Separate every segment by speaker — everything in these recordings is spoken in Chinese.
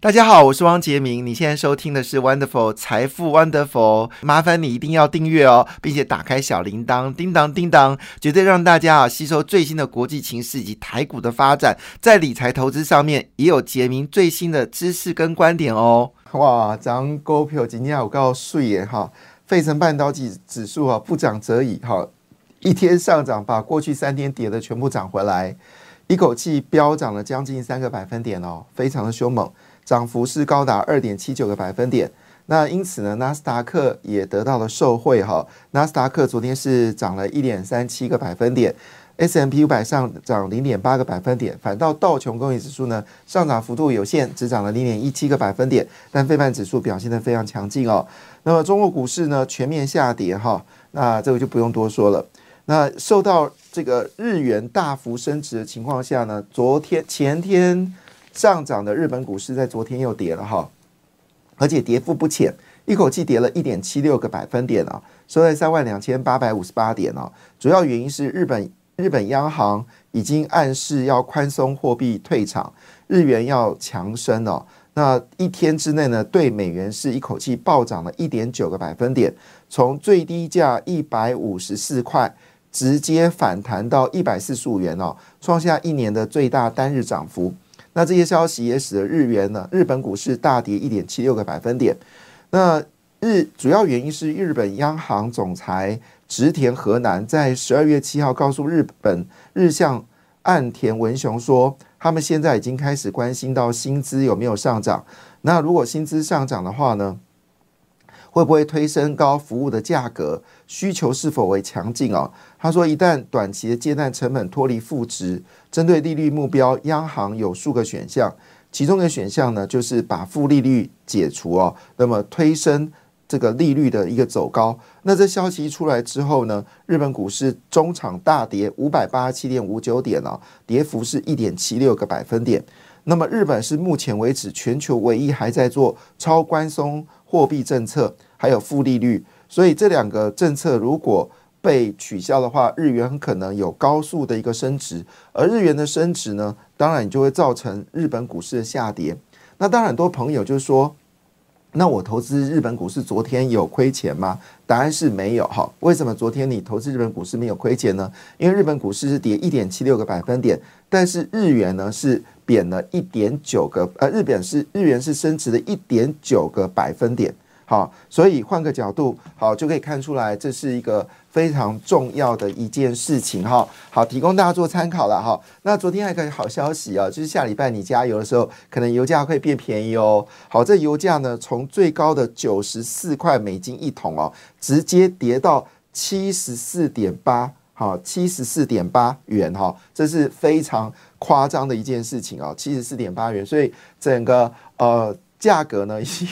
Speaker 1: 大家好，我是汪杰明。你现在收听的是 Wonderful 财富 Wonderful，麻烦你一定要订阅哦，并且打开小铃铛，叮当叮当，绝对让大家啊吸收最新的国际情势以及台股的发展，在理财投资上面也有杰明最新的知识跟观点哦。哇，涨股票今天有告税耶哈，费城半导体指数啊不涨则已哈，一天上涨把过去三天跌的全部涨回来，一口气飙涨了将近三个百分点哦，非常的凶猛。涨幅是高达二点七九个百分点，那因此呢，纳斯达克也得到了受惠哈。纳斯达克昨天是涨了一点三七个百分点，S M P 五百上涨零点八个百分点，反倒道琼工业指数呢上涨幅度有限，只涨了零点一七个百分点，但费半指数表现的非常强劲哦。那么中国股市呢全面下跌哈，那这个就不用多说了。那受到这个日元大幅升值的情况下呢，昨天前天。上涨的日本股市在昨天又跌了哈，而且跌幅不浅，一口气跌了一点七六个百分点啊，收在三万两千八百五十八点哦。主要原因是日本日本央行已经暗示要宽松货币退场，日元要强升哦。那一天之内呢，对美元是一口气暴涨了一点九个百分点，从最低价一百五十四块直接反弹到一百四十五元哦，创下一年的最大单日涨幅。那这些消息也使得日元呢，日本股市大跌一点七六个百分点。那日主要原因是日本央行总裁植田和南在十二月七号告诉日本日向岸田文雄说，他们现在已经开始关心到薪资有没有上涨。那如果薪资上涨的话呢？会不会推升高服务的价格？需求是否为强劲哦？他说，一旦短期的借贷成本脱离负值，针对利率目标，央行有数个选项，其中的选项呢，就是把负利率解除哦，那么推升这个利率的一个走高。那这消息一出来之后呢，日本股市中场大跌五百八十七点五九点哦，跌幅是一点七六个百分点。那么日本是目前为止全球唯一还在做超宽松货币政策。还有负利率，所以这两个政策如果被取消的话，日元很可能有高速的一个升值，而日元的升值呢，当然你就会造成日本股市的下跌。那当然，很多朋友就说，那我投资日本股市昨天有亏钱吗？答案是没有哈。为什么昨天你投资日本股市没有亏钱呢？因为日本股市是跌一点七六个百分点，但是日元呢是贬了一点九个，呃，日本是日元是升值了一点九个百分点。好，所以换个角度，好就可以看出来，这是一个非常重要的一件事情哈。好，提供大家做参考了哈。那昨天还有一个好消息啊，就是下礼拜你加油的时候，可能油价会变便宜哦。好，这油价呢，从最高的九十四块美金一桶哦，直接跌到七十四点八，好，七十四点八元哈，这是非常夸张的一件事情哦，七十四点八元，所以整个呃价格呢已经。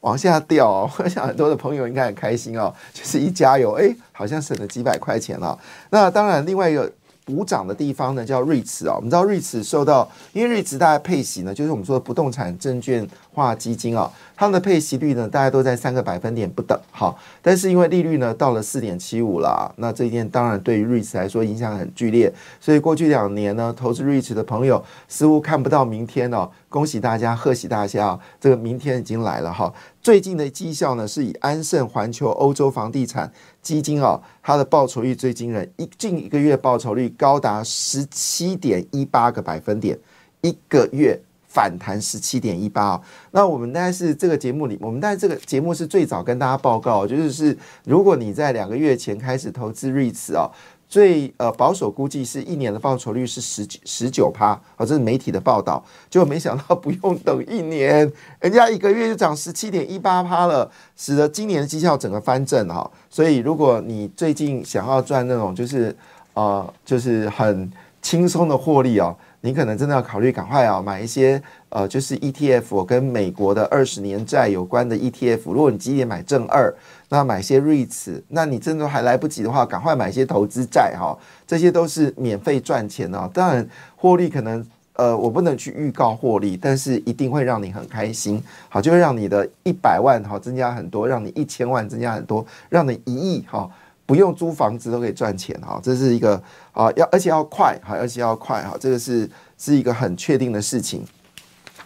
Speaker 1: 往下掉，我想很多的朋友应该很开心哦，就是一加油，哎，好像省了几百块钱了。那当然，另外一个补涨的地方呢，叫瑞慈哦。我们知道瑞慈受到，因为瑞慈大概配息呢，就是我们说的不动产证券化基金啊。他们的配息率呢，大概都在三个百分点不等，好，但是因为利率呢到了四点七五了，那这一件当然对于瑞驰来说影响很剧烈，所以过去两年呢，投资瑞驰的朋友似乎看不到明天哦，恭喜大家，贺喜大家啊，这个明天已经来了哈。最近的绩效呢，是以安盛环球欧洲房地产基金哦，它的报酬率最惊人，一近一个月报酬率高达十七点一八个百分点，一个月。反弹十七点一八哦那我们大概是这个节目里，我们在这个节目是最早跟大家报告，就是是如果你在两个月前开始投资瑞慈哦，最呃保守估计是一年的报酬率是十十九趴，啊，这是媒体的报道，结果没想到不用等一年，人家一个月就涨十七点一八趴了，使得今年的绩效整个翻正哈。所以如果你最近想要赚那种就是呃就是很轻松的获利哦。你可能真的要考虑赶快啊，买一些呃，就是 ETF 跟美国的二十年债有关的 ETF。如果你急点买正二，那买些瑞慈，那你真的还来不及的话，赶快买些投资债哈，这些都是免费赚钱啊。当然获利可能呃，我不能去预告获利，但是一定会让你很开心，好，就会让你的一百万好增加很多，让你一千万增加很多，让你一亿哈不用租房子都可以赚钱哈，这是一个啊要而且要快哈，而且要快哈，这个是是一个很确定的事情。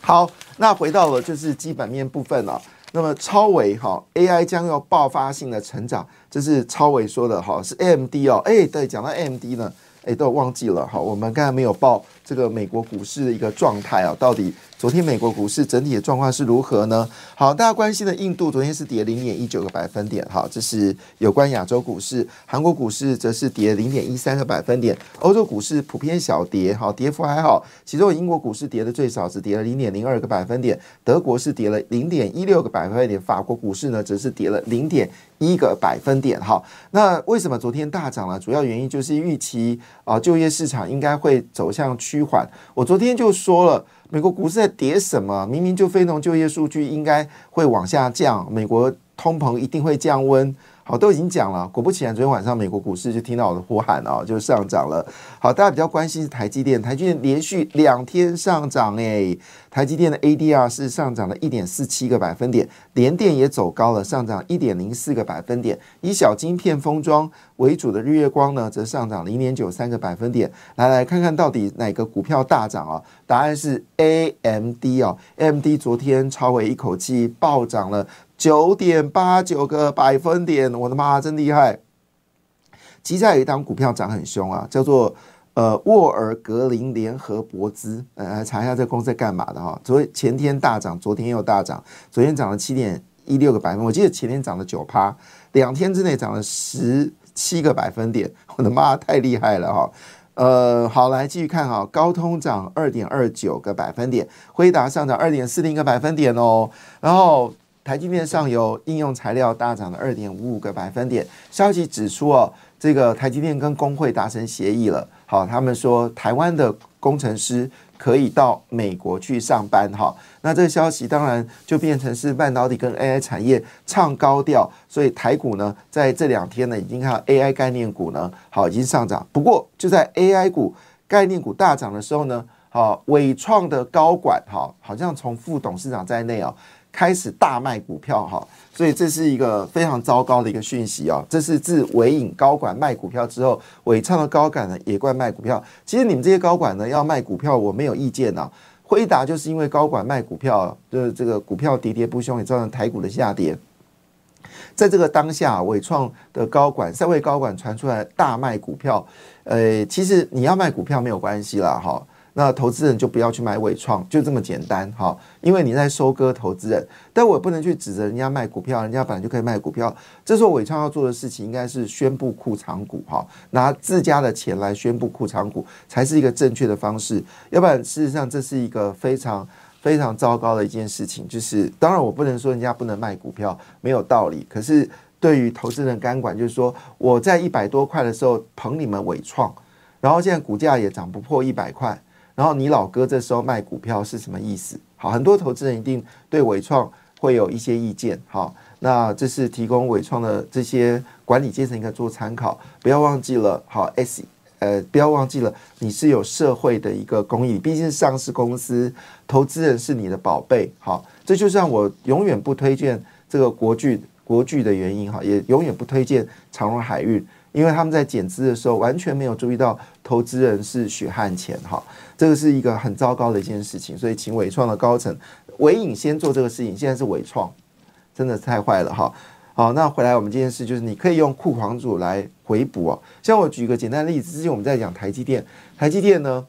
Speaker 1: 好，那回到了就是基本面部分了。那么超维哈 AI 将要爆发性的成长，这是超维说的哈，是 AMD 哦，哎，对，讲到 AMD 呢。哎，都忘记了哈，我们刚才没有报这个美国股市的一个状态啊，到底昨天美国股市整体的状况是如何呢？好，大家关心的印度昨天是跌零点一九个百分点，哈，这是有关亚洲股市，韩国股市则是跌零点一三个百分点，欧洲股市普遍小跌，哈，跌幅还好，其中英国股市跌的最少，只跌了零点零二个百分点，德国是跌了零点一六个百分点，法国股市呢则是跌了零点。一个百分点哈，那为什么昨天大涨了？主要原因就是预期啊，就业市场应该会走向趋缓。我昨天就说了，美国股市在跌什么？明明就非农就业数据应该会往下降，美国通膨一定会降温。好，都已经讲了。果不其然，昨天晚上美国股市就听到我的呼喊啊，就上涨了。好，大家比较关心是台积电，台积电连续两天上涨，诶，台积电的 ADR 是上涨了一点四七个百分点，联电也走高了，上涨一点零四个百分点。以小晶片封装为主的日月光呢，则上涨零点九三个百分点。来，来看看到底哪个股票大涨啊？答案是 AMD 哦，AMD 昨天超为一口气暴涨了。九点八九个百分点，我的妈，真厉害！其实有一档股票涨很凶啊，叫做呃沃尔格林联合博资，呃，查一下这公司在干嘛的哈。昨前天大涨，昨天又大涨，昨天涨了七点一六个百分，我记得前天涨了九趴，两天之内涨了十七个百分点，我的妈，太厉害了哈！呃，好，来继续看哈，高通涨二点二九个百分点，辉达上涨二点四零个百分点哦，然后。台积电上游应用材料大涨了二点五五个百分点。消息指出哦，这个台积电跟工会达成协议了。好，他们说台湾的工程师可以到美国去上班。哈，那这个消息当然就变成是半导体跟 AI 产业唱高调。所以台股呢，在这两天呢，已经看到 AI 概念股呢，好已经上涨。不过就在 AI 股概念股大涨的时候呢，好伟创的高管哈，好像从副董事长在内哦。开始大卖股票哈，所以这是一个非常糟糕的一个讯息啊！这是自伟影高管卖股票之后，伟创的高管呢也怪卖股票。其实你们这些高管呢要卖股票，我没有意见呐。辉达就是因为高管卖股票，就是这个股票跌跌不休，也造成台股的下跌。在这个当下，伟创的高管三位高管传出来大卖股票，呃，其实你要卖股票没有关系啦，哈。那投资人就不要去买伟创，就这么简单哈，因为你在收割投资人，但我不能去指责人家卖股票，人家本来就可以卖股票。这时候伟创要做的事情应该是宣布库藏股哈，拿自家的钱来宣布库藏股才是一个正确的方式，要不然事实上这是一个非常非常糟糕的一件事情。就是当然我不能说人家不能卖股票，没有道理。可是对于投资人监管，就是说我在一百多块的时候捧你们伟创，然后现在股价也涨不破一百块。然后你老哥这时候卖股票是什么意思？好，很多投资人一定对伟创会有一些意见。好，那这是提供伟创的这些管理阶层一个做参考，不要忘记了。好，S 呃，不要忘记了，你是有社会的一个公益，毕竟是上市公司，投资人是你的宝贝。好，这就像我永远不推荐这个国巨国巨的原因哈，也永远不推荐长荣海运。因为他们在减资的时候完全没有注意到投资人是血汗钱哈，这个是一个很糟糕的一件事情，所以请伟创的高层伟影先做这个事情，现在是伟创，真的是太坏了哈。好，那回来我们这件事就是你可以用库房主来回补哦。像我举一个简单的例子，之前我们在讲台积电，台积电呢，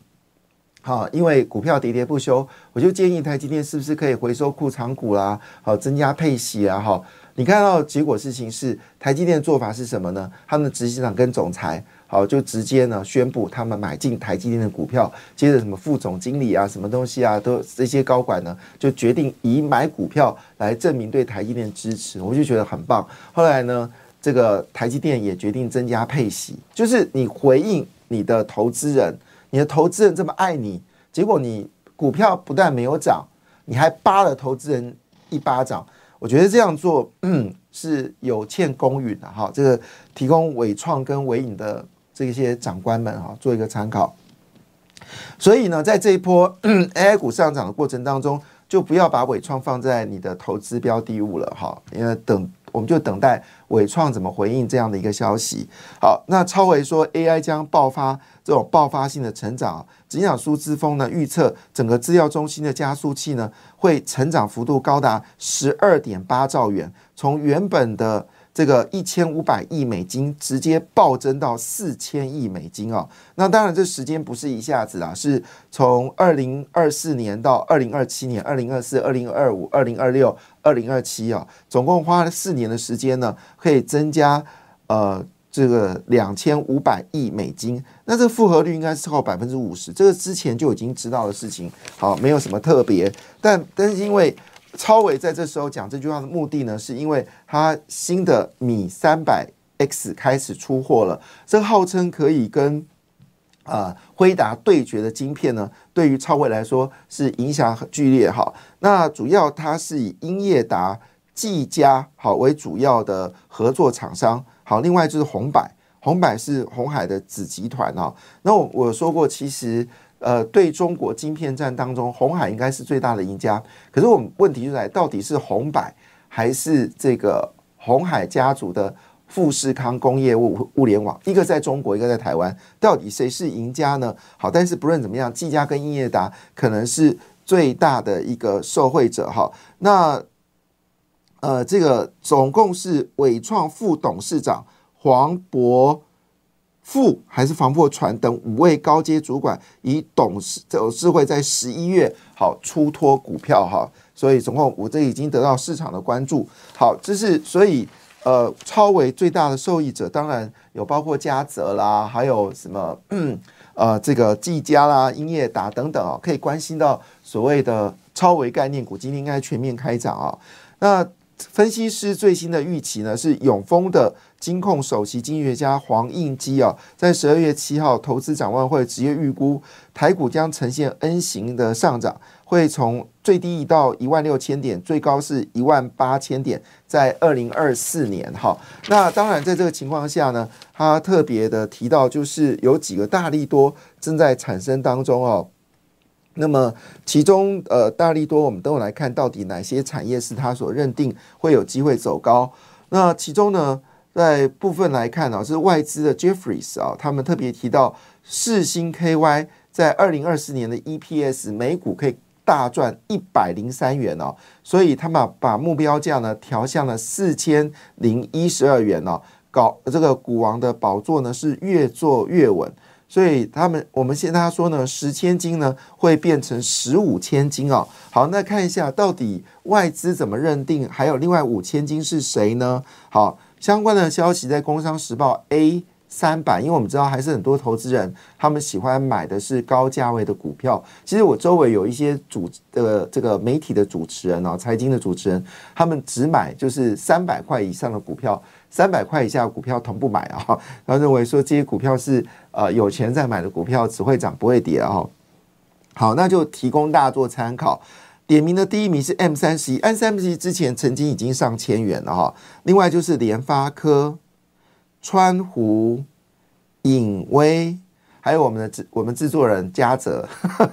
Speaker 1: 好，因为股票喋喋不休，我就建议台积电是不是可以回收库藏股啦，好，增加配息啊，哈。你看到结果事情是台积电的做法是什么呢？他们的执行长跟总裁好就直接呢宣布他们买进台积电的股票，接着什么副总经理啊、什么东西啊，都这些高管呢就决定以买股票来证明对台积电支持，我就觉得很棒。后来呢，这个台积电也决定增加配息，就是你回应你的投资人，你的投资人这么爱你，结果你股票不但没有涨，你还扒了投资人一巴掌。我觉得这样做是有欠公允的哈，这个提供伟创跟伟影的这些长官们哈做一个参考。所以呢，在这一波 AI 股上涨的过程当中，就不要把伟创放在你的投资标的物了哈，因为等我们就等待伟创怎么回应这样的一个消息。好，那超维说 AI 将爆发这种爆发性的成长，只讲苏之峰呢预测整个资料中心的加速器呢会成长幅度高达十二点八兆元，从原本的这个一千五百亿美金直接暴增到四千亿美金啊！那当然，这时间不是一下子啊，是从二零二四年到二零二七年、二零二四、二零二五、二零二六、二零二七啊，总共花了四年的时间呢，可以增加呃这个两千五百亿美金。那这个复合率应该是超百分之五十，这个之前就已经知道的事情，好，没有什么特别。但但是因为超伟在这时候讲这句话的目的呢，是因为他新的米三百 X 开始出货了，这号称可以跟啊辉达对决的晶片呢，对于超伟来说是影响很剧烈哈。那主要它是以英业达、技嘉好为主要的合作厂商，好，另外就是红百，红百是红海的子集团啊。那我我说过，其实。呃，对中国晶片战当中，红海应该是最大的赢家。可是我们问题就在，到底是红百还是这个红海家族的富士康工业物物联网？一个在中国，一个在台湾，到底谁是赢家呢？好，但是不论怎么样，技嘉跟英业达可能是最大的一个受惠者哈。那呃，这个总共是伟创副董事长黄博。副还是防破船等五位高阶主管，以董事董事会在十一月好出脱股票哈，所以总共我这已经得到市场的关注。好，这是所以呃，超维最大的受益者，当然有包括嘉泽啦，还有什么呃这个技嘉啦、英业达等等啊，可以关心到所谓的超维概念股，今天应该全面开涨啊。那分析师最新的预期呢，是永丰的金控首席经济学家黄应基啊，在十二月七号投资展望会直接预估台股将呈现 N 型的上涨，会从最低到一万六千点，最高是一万八千点，在二零二四年哈。那当然，在这个情况下呢，他特别的提到，就是有几个大利多正在产生当中哦。那么，其中呃，大力多，我们都有来看到底哪些产业是他所认定会有机会走高。那其中呢，在部分来看呢，是外资的 Jeffries 啊，他们特别提到世星 KY 在二零二四年的 EPS 每股可以大赚一百零三元哦，所以他们把目标价呢调向了四千零一十二元哦，搞这个股王的宝座呢是越做越稳。所以他们，我们现在说呢，十千金呢会变成十五千金哦。好，那看一下到底外资怎么认定，还有另外五千金是谁呢？好，相关的消息在《工商时报》A 三版，因为我们知道还是很多投资人他们喜欢买的是高价位的股票。其实我周围有一些主的这个媒体的主持人啊，财经的主持人，他们只买就是三百块以上的股票。三百块以下股票同步买啊，他认为说这些股票是呃有钱在买的股票，只会涨不会跌啊。好，那就提供大家做参考。点名的第一名是 M 三十一，M 三十一之前曾经已经上千元了哈。另外就是联发科、川湖、影威，还有我们的制我们制作人嘉泽，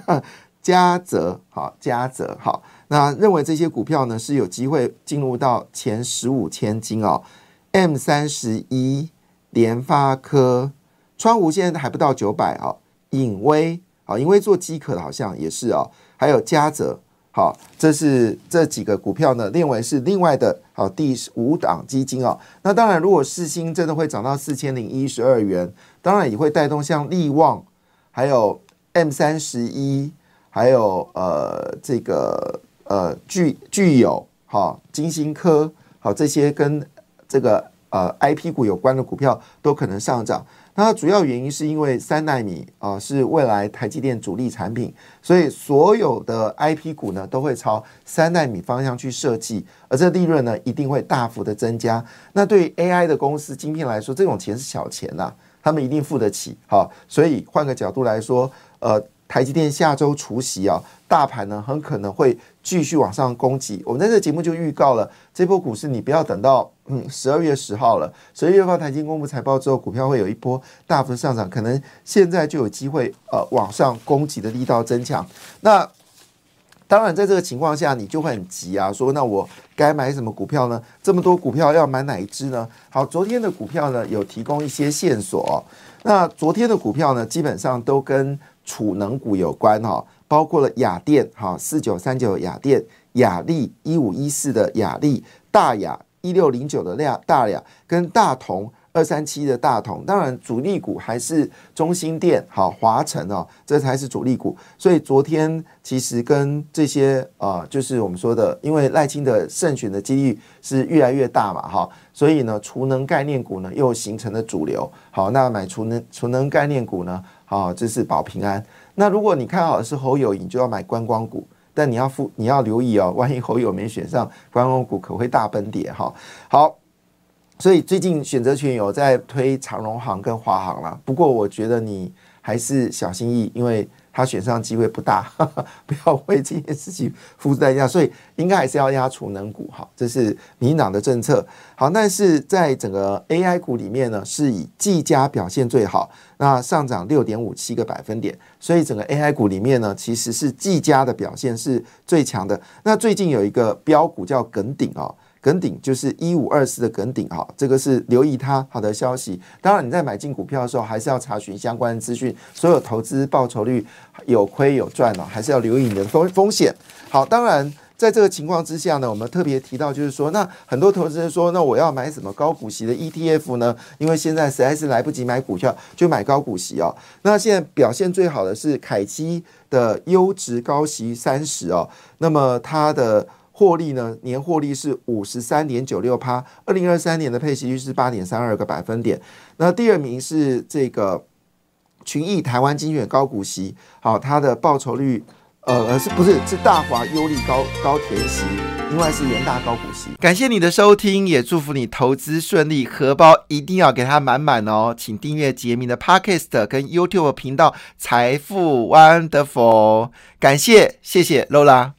Speaker 1: 嘉泽好，嘉泽好。那认为这些股票呢是有机会进入到前十五千金哦。M 三十一、联发科、川湖现在还不到九百啊，影威啊，影威做机壳的好像也是哦，还有嘉泽，好，这是这几个股票呢，列为是另外的好第五档基金啊。那当然，如果四星真的会涨到四千零一十二元，当然也会带动像利旺，还有 M 三十一，还有呃这个呃具具有好金星科好这些跟。这个呃，I P 股有关的股票都可能上涨。那主要原因是因为三纳米啊是未来台积电主力产品，所以所有的 I P 股呢都会朝三纳米方向去设计，而这利润呢一定会大幅的增加。那对于 A I 的公司晶片来说，这种钱是小钱呐，他们一定付得起。好，所以换个角度来说，呃，台积电下周除夕啊，大盘呢很可能会继续往上攻击。我们在这节目就预告了，这波股市你不要等到嗯十二月十号了，十二月份台积公布财报之后，股票会有一波大幅上涨，可能现在就有机会呃往上攻击的力道增强。那当然，在这个情况下，你就会很急啊，说那我该买什么股票呢？这么多股票要买哪一支呢？好，昨天的股票呢有提供一些线索。那昨天的股票呢，基本上都跟储能股有关哈，包括了雅电哈四九三九雅电、雅力一五一四的雅力、大雅一六零九的量大雅跟大同。二三七的大同，当然主力股还是中心店、好华晨哦，这才是主力股。所以昨天其实跟这些啊，就是我们说的，因为赖清的胜选的几率是越来越大嘛，哈，所以呢，储能概念股呢又形成了主流。好，那买储能储能概念股呢，好，这是保平安。那如果你看好的是侯友，你就要买观光股，但你要付你要留意哦，万一侯友没选上，观光股可会大崩跌哈。好。所以最近选择权有在推长荣行跟华航了，不过我觉得你还是小心翼翼，因为他选上机会不大，不要为这件事情付出代价。所以应该还是要压储能股哈，这是民党的政策。好，但是在整个 AI 股里面呢，是以技嘉表现最好，那上涨六点五七个百分点。所以整个 AI 股里面呢，其实是技嘉的表现是最强的。那最近有一个标股叫耿鼎哦。梗顶就是一五二四的梗顶哈，这个是留意它好的消息。当然你在买进股票的时候，还是要查询相关的资讯。所有投资报酬率有亏有赚哦，还是要留意你的风风险。好，当然在这个情况之下呢，我们特别提到就是说，那很多投资人说，那我要买什么高股息的 ETF 呢？因为现在实在是来不及买股票，就买高股息哦。那现在表现最好的是凯基的优质高息三十哦，那么它的。获利呢？年获利是五十三点九六趴，二零二三年的配息率是八点三二个百分点。那第二名是这个群益台湾精选高股息，好，它的报酬率呃是不是是大华优利高高田息，另外是元大高股息。感谢你的收听，也祝福你投资顺利，荷包一定要给它满满哦。请订阅杰明的 Podcast 跟 YouTube 频道财富 Wonderful，感谢谢谢 Lola。